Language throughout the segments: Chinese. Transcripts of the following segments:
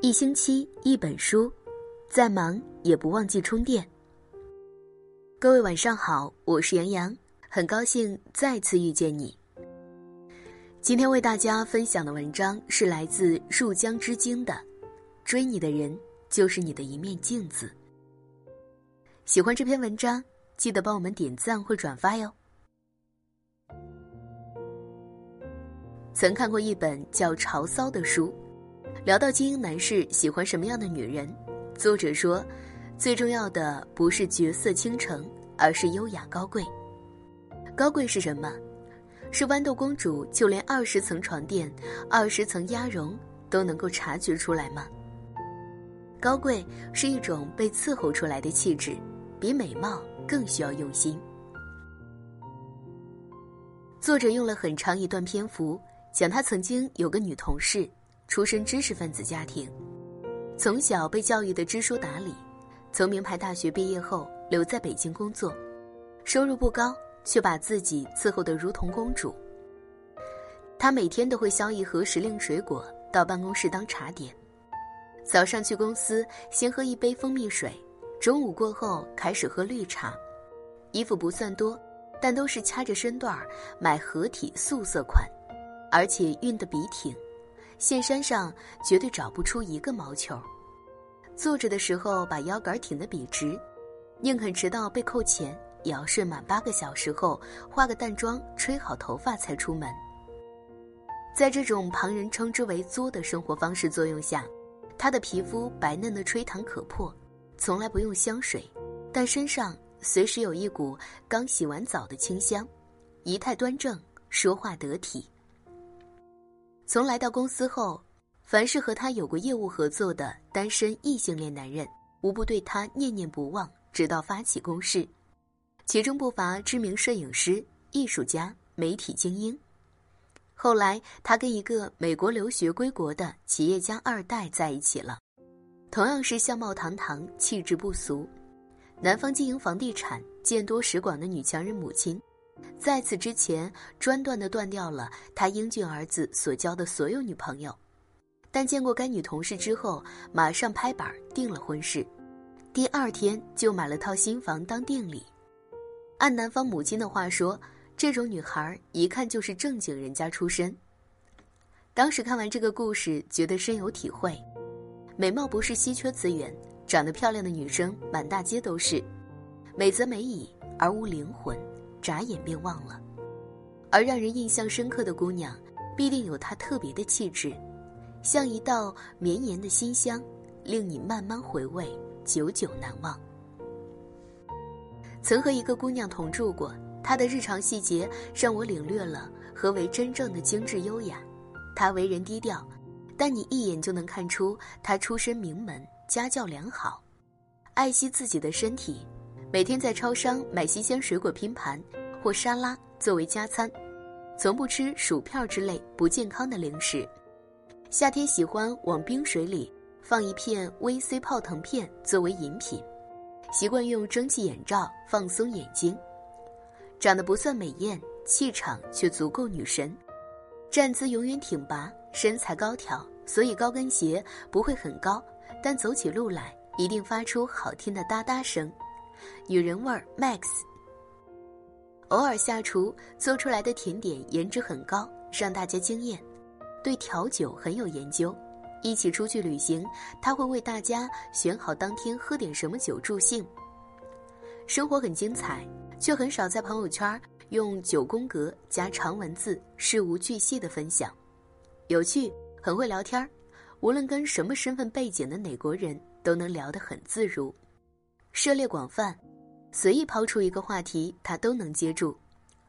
一星期一本书，再忙也不忘记充电。各位晚上好，我是杨洋，很高兴再次遇见你。今天为大家分享的文章是来自入江之鲸的《追你的人就是你的一面镜子》。喜欢这篇文章，记得帮我们点赞或转发哟。曾看过一本叫《潮骚》的书。聊到精英男士喜欢什么样的女人，作者说，最重要的不是绝色倾城，而是优雅高贵。高贵是什么？是豌豆公主就连二十层床垫、二十层鸭绒都能够察觉出来吗？高贵是一种被伺候出来的气质，比美貌更需要用心。作者用了很长一段篇幅讲他曾经有个女同事。出身知识分子家庭，从小被教育的知书达理，从名牌大学毕业后留在北京工作，收入不高，却把自己伺候得如同公主。他每天都会削一盒时令水果到办公室当茶点，早上去公司先喝一杯蜂蜜水，中午过后开始喝绿茶，衣服不算多，但都是掐着身段儿买合体素色款，而且熨得笔挺。线衫上绝对找不出一个毛球，坐着的时候把腰杆挺得笔直，宁肯迟到被扣钱，也要睡满八个小时后化个淡妆、吹好头发才出门。在这种旁人称之为“作”的生活方式作用下，她的皮肤白嫩的吹弹可破，从来不用香水，但身上随时有一股刚洗完澡的清香，仪态端正，说话得体。从来到公司后，凡是和他有过业务合作的单身异性恋男人，无不对他念念不忘，直到发起攻势。其中不乏知名摄影师、艺术家、媒体精英。后来，他跟一个美国留学归国的企业家二代在一起了，同样是相貌堂堂、气质不俗。男方经营房地产、见多识广的女强人母亲。在此之前，专断的断掉了他英俊儿子所交的所有女朋友，但见过该女同事之后，马上拍板定了婚事，第二天就买了套新房当定礼。按男方母亲的话说，这种女孩一看就是正经人家出身。当时看完这个故事，觉得深有体会。美貌不是稀缺资源，长得漂亮的女生满大街都是，美则美矣，而无灵魂。眨眼便忘了，而让人印象深刻的姑娘，必定有她特别的气质，像一道绵延的馨香，令你慢慢回味，久久难忘。曾和一个姑娘同住过，她的日常细节让我领略了何为真正的精致优雅。她为人低调，但你一眼就能看出她出身名门，家教良好，爱惜自己的身体。每天在超商买新鲜水果拼盘或沙拉作为加餐，从不吃薯片之类不健康的零食。夏天喜欢往冰水里放一片 VC 泡腾片作为饮品，习惯用蒸汽眼罩放松眼睛。长得不算美艳，气场却足够女神，站姿永远挺拔，身材高挑，所以高跟鞋不会很高，但走起路来一定发出好听的哒哒声。女人味儿 Max，偶尔下厨做出来的甜点颜值很高，让大家惊艳。对调酒很有研究，一起出去旅行，他会为大家选好当天喝点什么酒助兴。生活很精彩，却很少在朋友圈用九宫格加长文字，事无巨细的分享。有趣，很会聊天儿，无论跟什么身份背景的哪国人都能聊得很自如。涉猎广泛，随意抛出一个话题，他都能接住。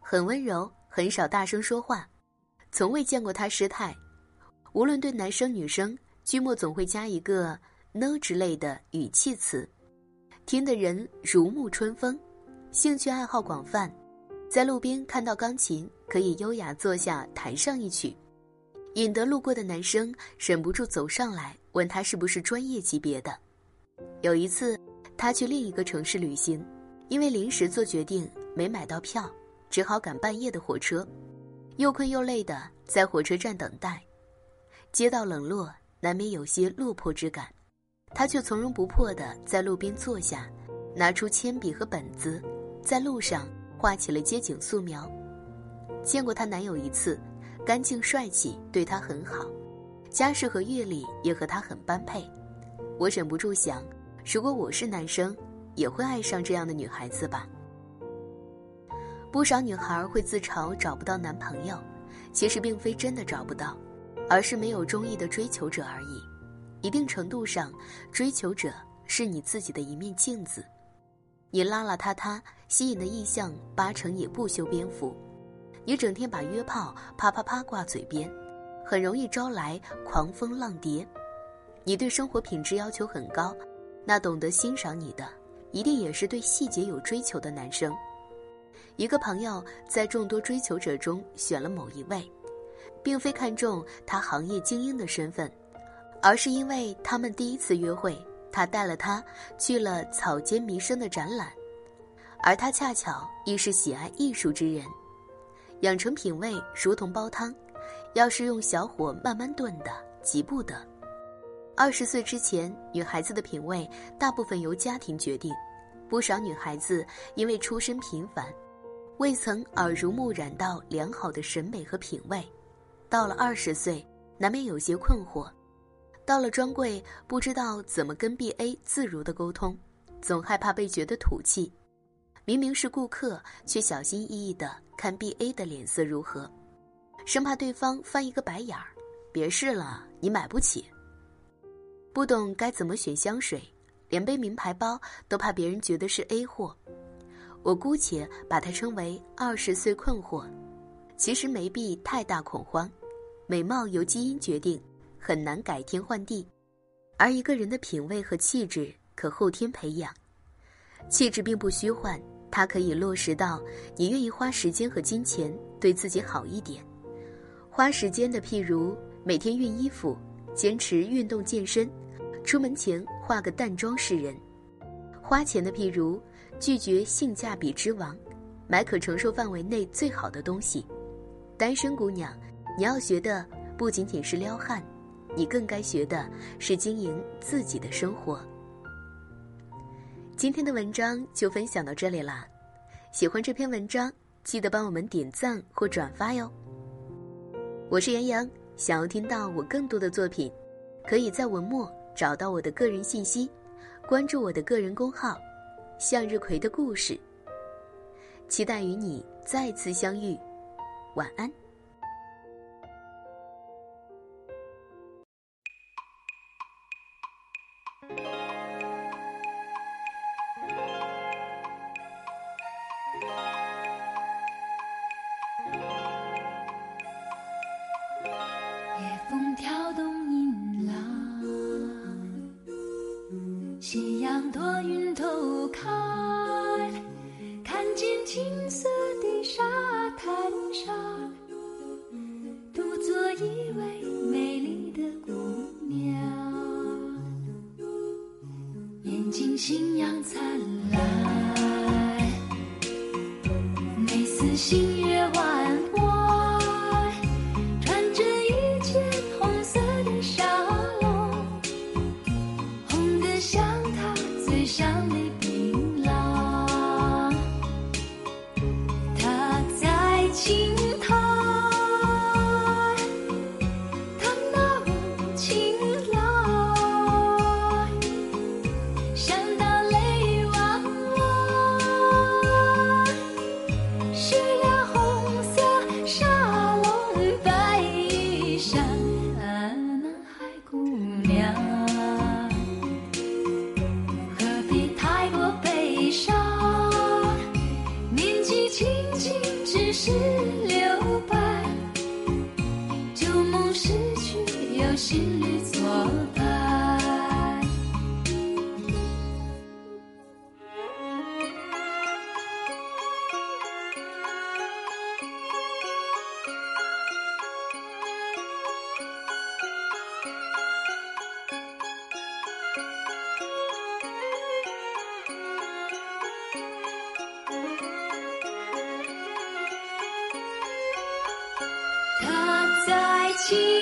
很温柔，很少大声说话，从未见过他失态。无论对男生女生，句末总会加一个呢之类的语气词，听得人如沐春风。兴趣爱好广泛，在路边看到钢琴，可以优雅坐下弹上一曲，引得路过的男生忍不住走上来问他是不是专业级别的。有一次。他去另一个城市旅行，因为临时做决定没买到票，只好赶半夜的火车，又困又累的在火车站等待。街道冷落，难免有些落魄之感，她却从容不迫地在路边坐下，拿出铅笔和本子，在路上画起了街景素描。见过她男友一次，干净帅气，对她很好，家世和阅历也和她很般配。我忍不住想，如果我是男生，也会爱上这样的女孩子吧。不少女孩会自嘲找不到男朋友，其实并非真的找不到，而是没有中意的追求者而已。一定程度上，追求者是你自己的一面镜子，你邋邋遢遢，吸引的异象八成也不修边幅。你整天把约炮啪啪啪挂嘴边，很容易招来狂蜂浪蝶。你对生活品质要求很高，那懂得欣赏你的，一定也是对细节有追求的男生。一个朋友在众多追求者中选了某一位，并非看中他行业精英的身份，而是因为他们第一次约会，他带了他去了草间弥生的展览，而他恰巧亦是喜爱艺术之人，养成品味如同煲汤，要是用小火慢慢炖的，急不得。二十岁之前，女孩子的品味大部分由家庭决定，不少女孩子因为出身平凡。未曾耳濡目染到良好的审美和品味，到了二十岁，难免有些困惑。到了专柜，不知道怎么跟 B A 自如的沟通，总害怕被觉得土气。明明是顾客，却小心翼翼的看 B A 的脸色如何，生怕对方翻一个白眼儿。别试了，你买不起。不懂该怎么选香水，连背名牌包都怕别人觉得是 A 货。我姑且把它称为二十岁困惑，其实没必太大恐慌。美貌由基因决定，很难改天换地，而一个人的品味和气质可后天培养。气质并不虚幻，它可以落实到你愿意花时间和金钱对自己好一点。花时间的，譬如每天熨衣服，坚持运动健身，出门前化个淡妆示人；花钱的，譬如。拒绝性价比之王，买可承受范围内最好的东西。单身姑娘，你要学的不仅仅是撩汉，你更该学的是经营自己的生活。今天的文章就分享到这里啦，喜欢这篇文章记得帮我们点赞或转发哟。我是杨洋，想要听到我更多的作品，可以在文末找到我的个人信息，关注我的个人公号。向日葵的故事，期待与你再次相遇。晚安。留白旧梦失去有新侣作伴。起。